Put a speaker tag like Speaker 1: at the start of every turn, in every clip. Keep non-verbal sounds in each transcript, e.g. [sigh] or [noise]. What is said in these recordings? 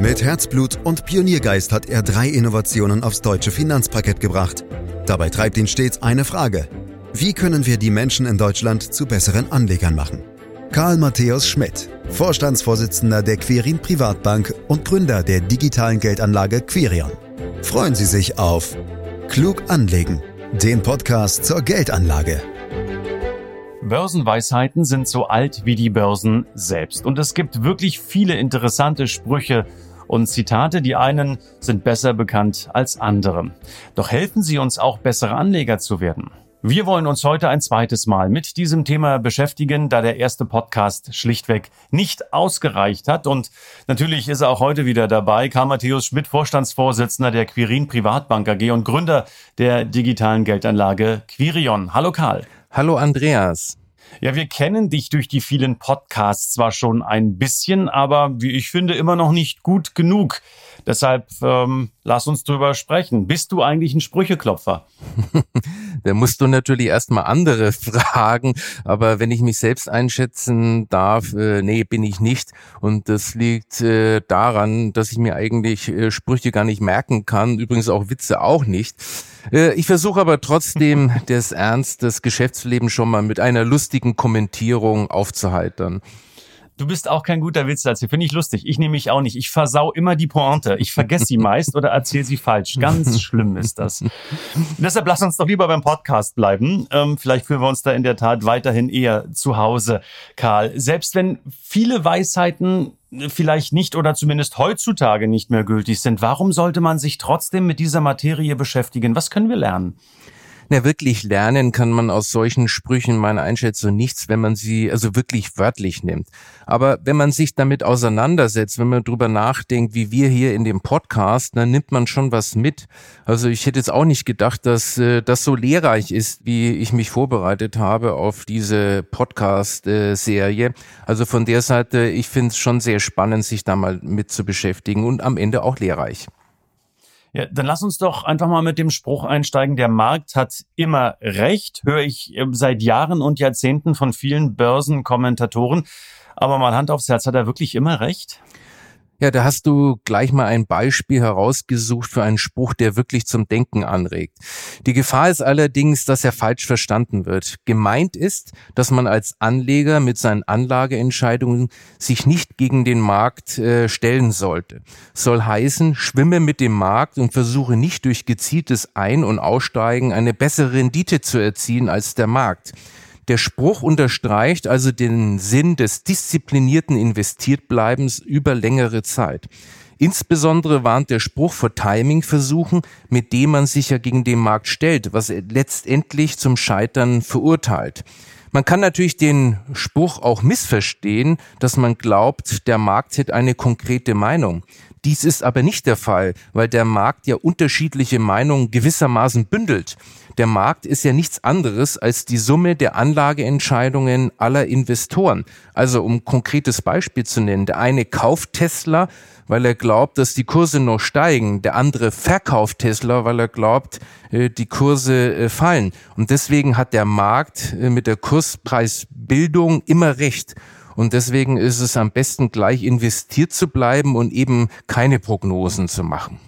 Speaker 1: Mit Herzblut und Pioniergeist hat er drei Innovationen aufs deutsche Finanzparkett gebracht. Dabei treibt ihn stets eine Frage. Wie können wir die Menschen in Deutschland zu besseren Anlegern machen? Karl Matthäus Schmidt, Vorstandsvorsitzender der Querin Privatbank und Gründer der digitalen Geldanlage Querion. Freuen Sie sich auf Klug anlegen, den Podcast zur Geldanlage.
Speaker 2: Börsenweisheiten sind so alt wie die Börsen selbst. Und es gibt wirklich viele interessante Sprüche und Zitate. Die einen sind besser bekannt als andere. Doch helfen sie uns auch, bessere Anleger zu werden. Wir wollen uns heute ein zweites Mal mit diesem Thema beschäftigen, da der erste Podcast schlichtweg nicht ausgereicht hat. Und natürlich ist er auch heute wieder dabei. Karl Matthäus Schmidt, Vorstandsvorsitzender der Quirin Privatbank AG und Gründer der digitalen Geldanlage Quirion. Hallo Karl.
Speaker 3: Hallo Andreas.
Speaker 2: Ja, wir kennen dich durch die vielen Podcasts zwar schon ein bisschen, aber wie ich finde, immer noch nicht gut genug. Deshalb ähm, lass uns drüber sprechen. Bist du eigentlich ein Sprücheklopfer? [laughs]
Speaker 3: da musst du natürlich erstmal andere [laughs] fragen. Aber wenn ich mich selbst einschätzen darf, äh, nee, bin ich nicht. Und das liegt äh, daran, dass ich mir eigentlich äh, Sprüche gar nicht merken kann. Übrigens auch Witze auch nicht. Äh, ich versuche aber trotzdem, das [laughs] Ernst des Geschäftslebens schon mal mit einer lustigen Kommentierung aufzuheitern.
Speaker 2: Du bist auch kein guter Witzerzähler. Finde ich lustig. Ich nehme mich auch nicht. Ich versau immer die Pointe. Ich vergesse sie meist oder erzähle sie falsch. Ganz [laughs] schlimm ist das. deshalb lass uns doch lieber beim Podcast bleiben. Ähm, vielleicht fühlen wir uns da in der Tat weiterhin eher zu Hause, Karl. Selbst wenn viele Weisheiten vielleicht nicht oder zumindest heutzutage nicht mehr gültig sind, warum sollte man sich trotzdem mit dieser Materie beschäftigen? Was können wir lernen?
Speaker 3: Na, wirklich lernen kann man aus solchen Sprüchen meiner Einschätzung nichts, wenn man sie also wirklich wörtlich nimmt. Aber wenn man sich damit auseinandersetzt, wenn man drüber nachdenkt, wie wir hier in dem Podcast, dann nimmt man schon was mit. Also ich hätte jetzt auch nicht gedacht, dass äh, das so lehrreich ist, wie ich mich vorbereitet habe auf diese Podcast-Serie. Also von der Seite, ich finde es schon sehr spannend, sich da mal mit zu beschäftigen und am Ende auch lehrreich.
Speaker 2: Ja, dann lass uns doch einfach mal mit dem Spruch einsteigen, der Markt hat immer recht, höre ich äh, seit Jahren und Jahrzehnten von vielen Börsenkommentatoren. Aber mal Hand aufs Herz, hat er wirklich immer recht?
Speaker 3: Ja, da hast du gleich mal ein Beispiel herausgesucht für einen Spruch, der wirklich zum Denken anregt. Die Gefahr ist allerdings, dass er falsch verstanden wird. Gemeint ist, dass man als Anleger mit seinen Anlageentscheidungen sich nicht gegen den Markt äh, stellen sollte. Soll heißen, schwimme mit dem Markt und versuche nicht durch gezieltes Ein- und Aussteigen eine bessere Rendite zu erzielen als der Markt. Der Spruch unterstreicht also den Sinn des disziplinierten Investiertbleibens über längere Zeit. Insbesondere warnt der Spruch vor Timingversuchen, mit dem man sich ja gegen den Markt stellt, was letztendlich zum Scheitern verurteilt. Man kann natürlich den Spruch auch missverstehen, dass man glaubt, der Markt hätte eine konkrete Meinung. Dies ist aber nicht der Fall, weil der Markt ja unterschiedliche Meinungen gewissermaßen bündelt. Der Markt ist ja nichts anderes als die Summe der Anlageentscheidungen aller Investoren. Also um konkretes Beispiel zu nennen, der eine kauft Tesla, weil er glaubt, dass die Kurse noch steigen. Der andere verkauft Tesla, weil er glaubt, äh, die Kurse äh, fallen. Und deswegen hat der Markt äh, mit der Kurspreisbildung immer recht. Und deswegen ist es am besten gleich investiert zu bleiben und eben keine Prognosen zu machen.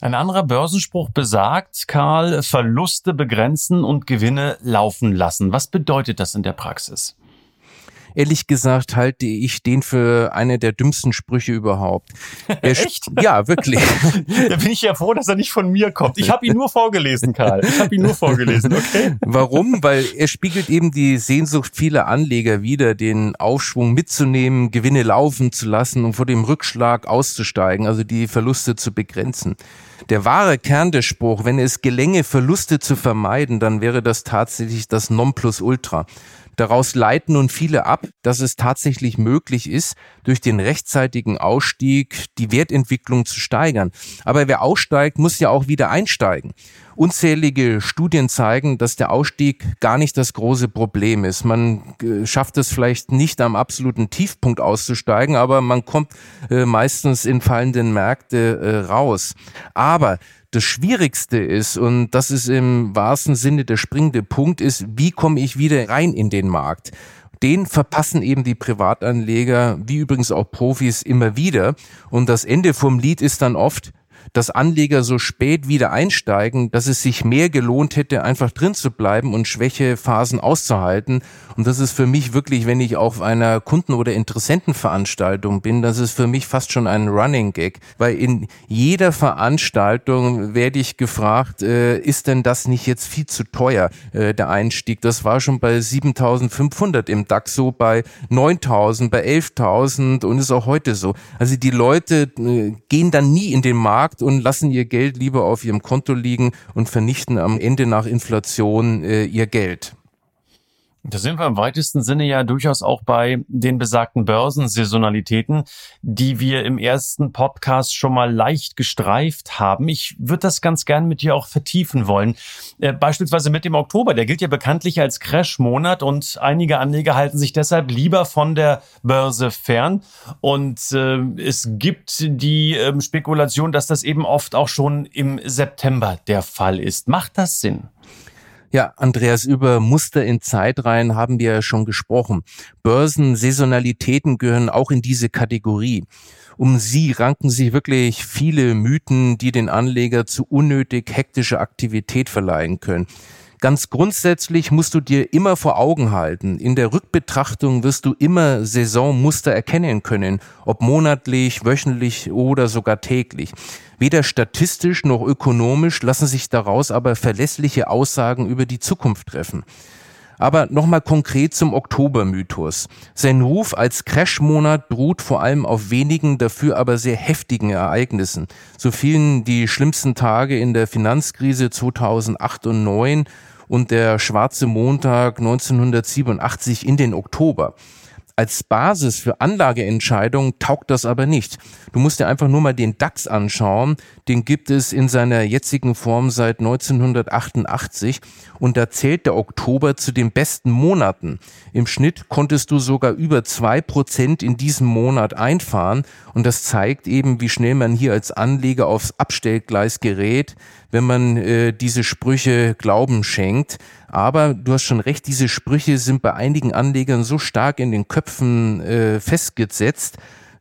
Speaker 2: Ein anderer Börsenspruch besagt, Karl, Verluste begrenzen und Gewinne laufen lassen. Was bedeutet das in der Praxis?
Speaker 3: Ehrlich gesagt halte ich den für eine der dümmsten Sprüche überhaupt. [laughs]
Speaker 2: Echt?
Speaker 3: Ja, wirklich. [laughs]
Speaker 2: da bin ich ja froh, dass er nicht von mir kommt. Ich habe ihn nur vorgelesen, Karl. Ich habe ihn nur vorgelesen, okay?
Speaker 3: Warum? Weil er spiegelt eben die Sehnsucht vieler Anleger wider, den Aufschwung mitzunehmen, Gewinne laufen zu lassen und vor dem Rückschlag auszusteigen, also die Verluste zu begrenzen. Der wahre Kern des Spruch, wenn es gelänge, Verluste zu vermeiden, dann wäre das tatsächlich das Nonplusultra. Daraus leiten nun viele ab, dass es tatsächlich möglich ist, durch den rechtzeitigen Ausstieg die Wertentwicklung zu steigern. Aber wer aussteigt, muss ja auch wieder einsteigen. Unzählige Studien zeigen, dass der Ausstieg gar nicht das große Problem ist. Man äh, schafft es vielleicht nicht am absoluten Tiefpunkt auszusteigen, aber man kommt äh, meistens in fallenden Märkte äh, raus. Aber das Schwierigste ist, und das ist im wahrsten Sinne der springende Punkt, ist, wie komme ich wieder rein in den Markt? Den verpassen eben die Privatanleger, wie übrigens auch Profis, immer wieder. Und das Ende vom Lied ist dann oft, dass Anleger so spät wieder einsteigen, dass es sich mehr gelohnt hätte, einfach drin zu bleiben und Schwächephasen auszuhalten. Und das ist für mich wirklich, wenn ich auf einer Kunden- oder Interessentenveranstaltung bin, das ist für mich fast schon ein Running Gag, weil in jeder Veranstaltung werde ich gefragt, äh, ist denn das nicht jetzt viel zu teuer, äh, der Einstieg? Das war schon bei 7500 im DAX so, bei 9000, bei 11.000 und ist auch heute so. Also die Leute äh, gehen dann nie in den Markt, Markt und lassen ihr Geld lieber auf ihrem Konto liegen und vernichten am Ende nach Inflation äh, ihr Geld.
Speaker 2: Da sind wir im weitesten Sinne ja durchaus auch bei den besagten Börsensaisonalitäten, die wir im ersten Podcast schon mal leicht gestreift haben. Ich würde das ganz gern mit dir auch vertiefen wollen. Äh, beispielsweise mit dem Oktober, der gilt ja bekanntlich als Crash-Monat und einige Anleger halten sich deshalb lieber von der Börse fern. Und äh, es gibt die äh, Spekulation, dass das eben oft auch schon im September der Fall ist. Macht das Sinn?
Speaker 3: Ja, Andreas, über Muster in Zeitreihen haben wir ja schon gesprochen. Börsen, Saisonalitäten gehören auch in diese Kategorie. Um sie ranken sich wirklich viele Mythen, die den Anleger zu unnötig hektischer Aktivität verleihen können. Ganz grundsätzlich musst du dir immer vor Augen halten. In der Rückbetrachtung wirst du immer Saisonmuster erkennen können, ob monatlich, wöchentlich oder sogar täglich. Weder statistisch noch ökonomisch lassen sich daraus aber verlässliche Aussagen über die Zukunft treffen. Aber nochmal konkret zum Oktobermythos. Sein Ruf als Crashmonat beruht vor allem auf wenigen, dafür aber sehr heftigen Ereignissen. So fielen die schlimmsten Tage in der Finanzkrise 2008 und 2009 und der schwarze Montag 1987 in den Oktober. Als Basis für Anlageentscheidungen taugt das aber nicht. Du musst dir einfach nur mal den DAX anschauen. Den gibt es in seiner jetzigen Form seit 1988 und da zählt der Oktober zu den besten Monaten. Im Schnitt konntest du sogar über zwei Prozent in diesem Monat einfahren und das zeigt eben, wie schnell man hier als Anleger aufs Abstellgleis gerät, wenn man äh, diese Sprüche Glauben schenkt. Aber du hast schon recht, diese Sprüche sind bei einigen Anlegern so stark in den Köpfen äh, festgesetzt,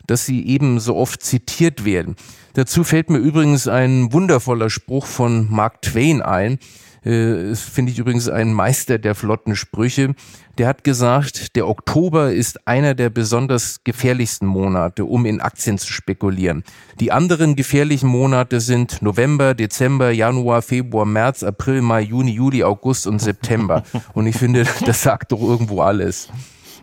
Speaker 3: dass sie eben so oft zitiert werden. Dazu fällt mir übrigens ein wundervoller Spruch von Mark Twain ein. Äh, Finde ich übrigens ein Meister der flotten Sprüche. Der hat gesagt, der Oktober ist einer der besonders gefährlichsten Monate, um in Aktien zu spekulieren. Die anderen gefährlichen Monate sind November, Dezember, Januar, Februar, März, April, Mai, Juni, Juli, August und September. [laughs] Und ich finde, das sagt doch irgendwo alles.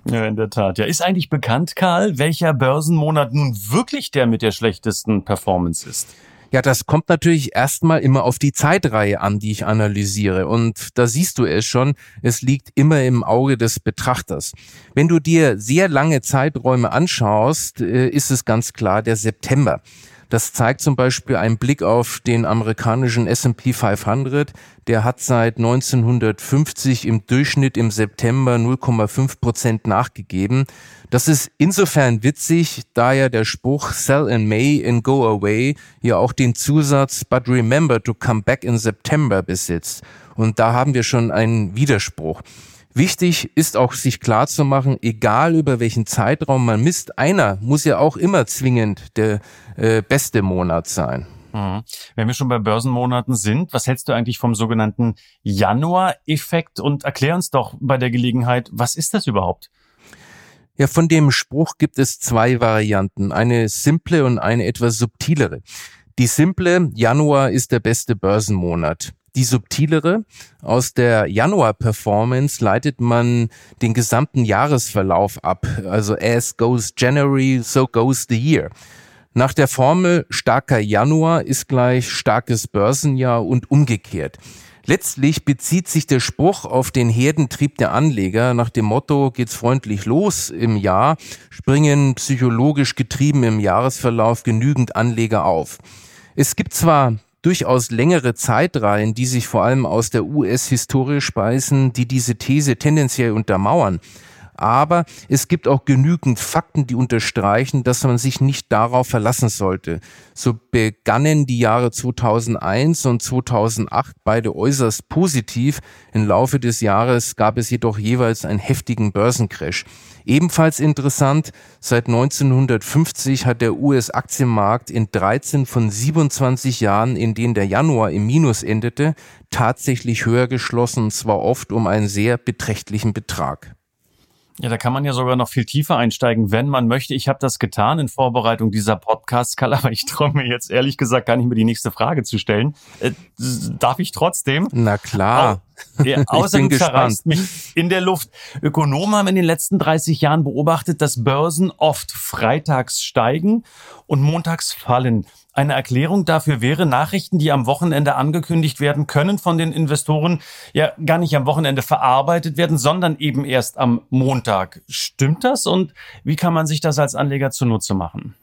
Speaker 2: Ja, in der Tat. Ja, ist eigentlich bekannt, Karl, welcher Börsenmonat nun wirklich der mit der schlechtesten Performance ist?
Speaker 3: Ja, das kommt natürlich erstmal immer auf die Zeitreihe an, die ich analysiere. Und da siehst du es schon, es liegt immer im Auge des Betrachters. Wenn du dir sehr lange Zeiträume anschaust, äh, ist es ganz klar der September. Das zeigt zum Beispiel ein Blick auf den amerikanischen S&P 500. Der hat seit 1950 im Durchschnitt im September 0,5 Prozent nachgegeben. Das ist insofern witzig, da ja der Spruch Sell in May and Go Away ja auch den Zusatz But remember to come back in September besitzt. Und da haben wir schon einen Widerspruch. Wichtig ist auch, sich klar zu machen, egal über welchen Zeitraum man misst, einer muss ja auch immer zwingend der äh, beste Monat sein.
Speaker 2: Mhm. Wenn wir schon bei Börsenmonaten sind, was hältst du eigentlich vom sogenannten Januar-Effekt? Und erklär uns doch bei der Gelegenheit, was ist das überhaupt?
Speaker 3: Ja, von dem Spruch gibt es zwei Varianten, eine simple und eine etwas subtilere. Die simple, Januar ist der beste Börsenmonat die subtilere. Aus der Januar-Performance leitet man den gesamten Jahresverlauf ab. Also as goes January, so goes the year. Nach der Formel starker Januar ist gleich starkes Börsenjahr und umgekehrt. Letztlich bezieht sich der Spruch auf den Herdentrieb der Anleger. Nach dem Motto geht's freundlich los im Jahr, springen psychologisch getrieben im Jahresverlauf genügend Anleger auf. Es gibt zwar durchaus längere Zeitreihen, die sich vor allem aus der US-Historie speisen, die diese These tendenziell untermauern. Aber es gibt auch genügend Fakten, die unterstreichen, dass man sich nicht darauf verlassen sollte. So begannen die Jahre 2001 und 2008 beide äußerst positiv. Im Laufe des Jahres gab es jedoch jeweils einen heftigen Börsencrash. Ebenfalls interessant, seit 1950 hat der US-Aktienmarkt in 13 von 27 Jahren, in denen der Januar im Minus endete, tatsächlich höher geschlossen, zwar oft um einen sehr beträchtlichen Betrag.
Speaker 2: Ja, da kann man ja sogar noch viel tiefer einsteigen, wenn man möchte. Ich habe das getan in Vorbereitung dieser Podcasts, [laughs] aber ich traue mir jetzt ehrlich gesagt gar nicht mehr die nächste Frage zu stellen. Äh, darf ich trotzdem?
Speaker 3: Na klar.
Speaker 2: Ja, [laughs] außerdem zerreißt mich in der Luft. Ökonomen haben in den letzten 30 Jahren beobachtet, dass Börsen oft freitags steigen und montags fallen. Eine Erklärung dafür wäre, Nachrichten, die am Wochenende angekündigt werden, können von den Investoren ja gar nicht am Wochenende verarbeitet werden, sondern eben erst am Montag. Stimmt das? Und wie kann man sich das als Anleger zunutze machen?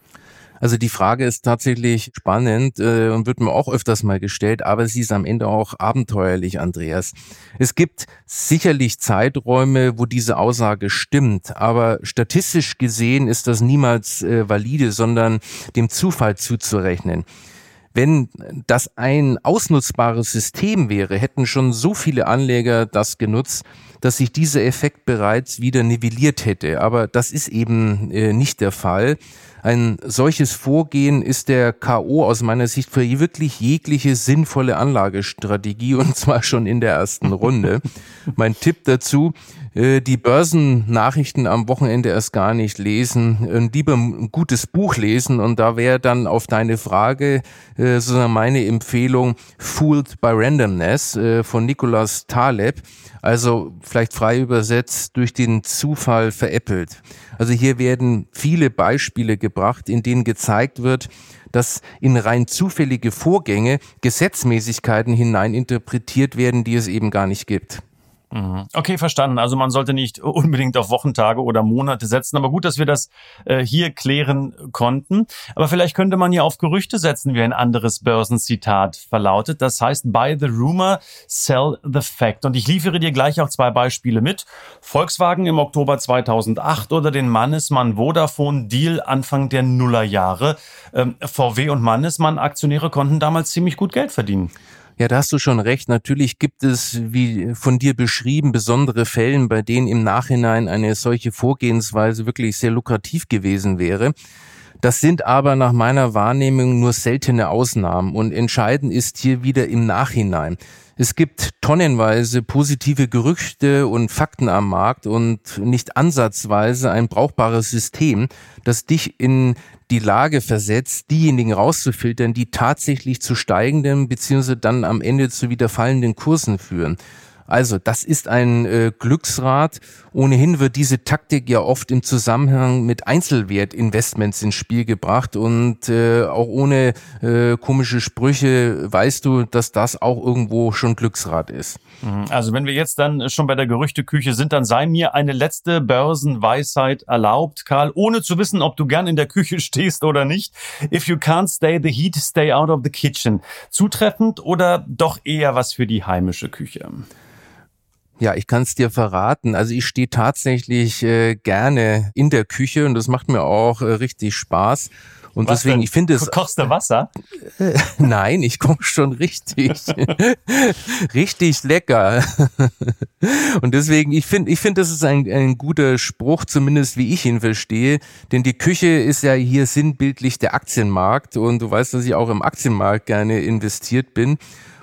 Speaker 3: Also die Frage ist tatsächlich spannend äh, und wird mir auch öfters mal gestellt, aber sie ist am Ende auch abenteuerlich, Andreas. Es gibt sicherlich Zeiträume, wo diese Aussage stimmt, aber statistisch gesehen ist das niemals äh, valide, sondern dem Zufall zuzurechnen. Wenn das ein ausnutzbares System wäre, hätten schon so viele Anleger das genutzt, dass sich dieser Effekt bereits wieder nivelliert hätte. Aber das ist eben äh, nicht der Fall. Ein solches Vorgehen ist der KO aus meiner Sicht für wirklich jegliche sinnvolle Anlagestrategie und zwar schon in der ersten Runde. mein Tipp dazu, die Börsennachrichten am Wochenende erst gar nicht lesen, äh, lieber ein gutes Buch lesen und da wäre dann auf deine Frage äh, sozusagen meine Empfehlung Fooled by Randomness von Nicolas Taleb, also vielleicht frei übersetzt durch den Zufall veräppelt. Also hier werden viele Beispiele gebracht, in denen gezeigt wird, dass in rein zufällige Vorgänge Gesetzmäßigkeiten hineininterpretiert werden, die es eben gar nicht gibt.
Speaker 2: Mhm. Okay, verstanden. Also man sollte nicht unbedingt auf Wochentage oder Monate setzen. Aber gut, dass wir das äh, hier klären konnten. Aber vielleicht könnte man ja auf Gerüchte setzen, wie ein anderes Börsenzitat verlautet. Das heißt, buy the rumor, sell the fact. Und ich liefere dir gleich auch zwei Beispiele mit. Volkswagen im Oktober 2008 oder den Mannesmann Vodafone Deal Anfang der Nullerjahre. Ähm, VW und Mannesmann Aktionäre konnten damals ziemlich gut Geld verdienen.
Speaker 3: Ja, da hast du schon recht. Natürlich gibt es, wie von dir beschrieben, besondere Fällen, bei denen im Nachhinein eine solche Vorgehensweise wirklich sehr lukrativ gewesen wäre. Das sind aber nach meiner Wahrnehmung nur seltene Ausnahmen und entscheidend ist hier wieder im Nachhinein. Es gibt tonnenweise positive Gerüchte und Fakten am Markt und nicht ansatzweise ein brauchbares System, das dich in die Lage versetzt, diejenigen rauszufiltern, die tatsächlich zu steigenden beziehungsweise dann am Ende zu wieder fallenden Kursen führen. Also das ist ein äh, Glücksrad. Ohnehin wird diese Taktik ja oft im Zusammenhang mit Einzelwertinvestments ins Spiel gebracht und äh, auch ohne äh, komische Sprüche weißt du, dass das auch irgendwo schon Glücksrad ist.
Speaker 2: Mhm. Also wenn wir jetzt dann schon bei der Gerüchteküche sind, dann sei mir eine letzte Börsenweisheit erlaubt, Karl, ohne zu wissen, ob du gern in der Küche stehst oder nicht. If you can't stay the heat, stay out of the kitchen. Zutreffend oder doch eher was für die heimische Küche?
Speaker 3: Ja, ich kann es dir verraten. Also ich stehe tatsächlich äh, gerne in der Küche und das macht mir auch äh, richtig Spaß. Und Was deswegen, denn? ich finde es.
Speaker 2: Kochst du Wasser? [laughs]
Speaker 3: Nein, ich koche schon richtig. [laughs] richtig lecker. [laughs] Und deswegen, ich finde, ich finde, das ist ein, ein guter Spruch, zumindest wie ich ihn verstehe. Denn die Küche ist ja hier sinnbildlich der Aktienmarkt. Und du weißt, dass ich auch im Aktienmarkt gerne investiert bin.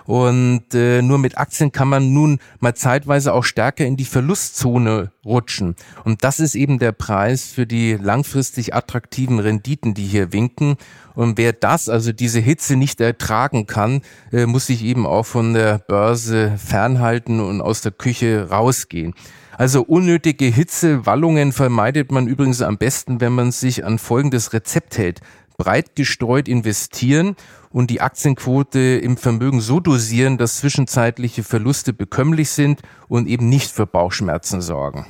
Speaker 3: Und äh, nur mit Aktien kann man nun mal zeitweise auch stärker in die Verlustzone rutschen. Und das ist eben der Preis für die langfristig attraktiven Renditen, die hier winken. Und wer das, also diese Hitze nicht ertragen kann, äh, muss sich eben auch von der Börse fernhalten und aus der Küche rausgehen. Also unnötige Hitzewallungen vermeidet man übrigens am besten, wenn man sich an folgendes Rezept hält breit gestreut investieren und die Aktienquote im Vermögen so dosieren, dass zwischenzeitliche Verluste bekömmlich sind und eben nicht für Bauchschmerzen sorgen.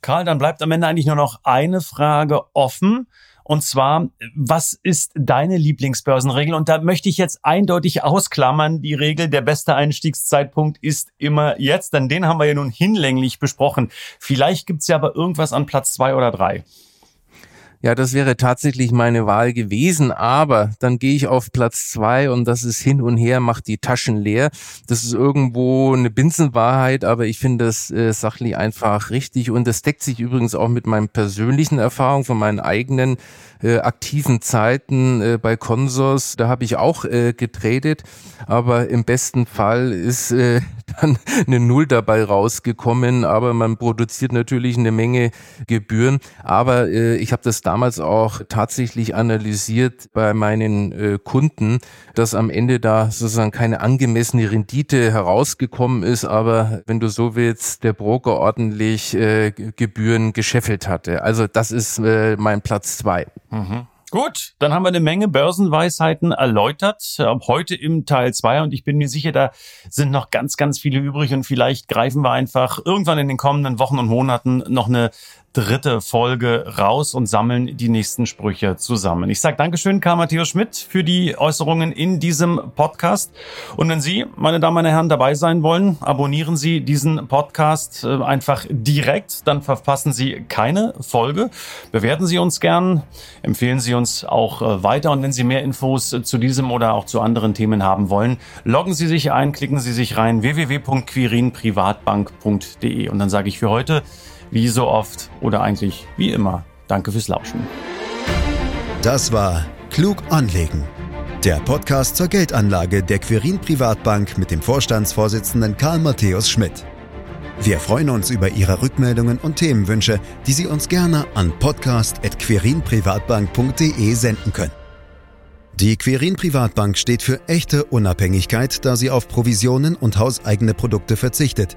Speaker 2: Karl, dann bleibt am Ende eigentlich nur noch eine Frage offen. Und zwar, was ist deine Lieblingsbörsenregel? Und da möchte ich jetzt eindeutig ausklammern, die Regel, der beste Einstiegszeitpunkt ist immer jetzt, denn den haben wir ja nun hinlänglich besprochen. Vielleicht gibt's ja aber irgendwas an Platz zwei oder drei.
Speaker 3: Ja, das wäre tatsächlich meine Wahl gewesen, aber dann gehe ich auf Platz zwei und das ist hin und her, macht die Taschen leer. Das ist irgendwo eine Binsenwahrheit, aber ich finde das äh, sachlich einfach richtig und das deckt sich übrigens auch mit meinen persönlichen Erfahrungen von meinen eigenen äh, aktiven Zeiten äh, bei Consors. Da habe ich auch äh, getradet, aber im besten Fall ist äh, dann eine Null dabei rausgekommen, aber man produziert natürlich eine Menge Gebühren. Aber äh, ich habe das damals auch tatsächlich analysiert bei meinen äh, Kunden, dass am Ende da sozusagen keine angemessene Rendite herausgekommen ist, aber wenn du so willst, der Broker ordentlich äh, Gebühren gescheffelt hatte. Also das ist äh, mein Platz zwei.
Speaker 2: Mhm. Gut, dann haben wir eine Menge Börsenweisheiten erläutert, heute im Teil zwei. Und ich bin mir sicher, da sind noch ganz, ganz viele übrig. Und vielleicht greifen wir einfach irgendwann in den kommenden Wochen und Monaten noch eine dritte Folge raus und sammeln die nächsten Sprüche zusammen. Ich sage Dankeschön, Karl Matthäus Schmidt, für die Äußerungen in diesem Podcast. Und wenn Sie, meine Damen und Herren, dabei sein wollen, abonnieren Sie diesen Podcast äh, einfach direkt, dann verpassen Sie keine Folge. Bewerten Sie uns gern, empfehlen Sie uns auch äh, weiter und wenn Sie mehr Infos zu diesem oder auch zu anderen Themen haben wollen, loggen Sie sich ein, klicken Sie sich rein www.quirinprivatbank.de und dann sage ich für heute wie so oft oder eigentlich wie immer. Danke fürs Lauschen.
Speaker 1: Das war Klug anlegen. Der Podcast zur Geldanlage der Quirin Privatbank mit dem Vorstandsvorsitzenden Karl Matthäus Schmidt. Wir freuen uns über Ihre Rückmeldungen und Themenwünsche, die Sie uns gerne an podcast.querinprivatbank.de senden können. Die Quirin Privatbank steht für echte Unabhängigkeit, da sie auf Provisionen und hauseigene Produkte verzichtet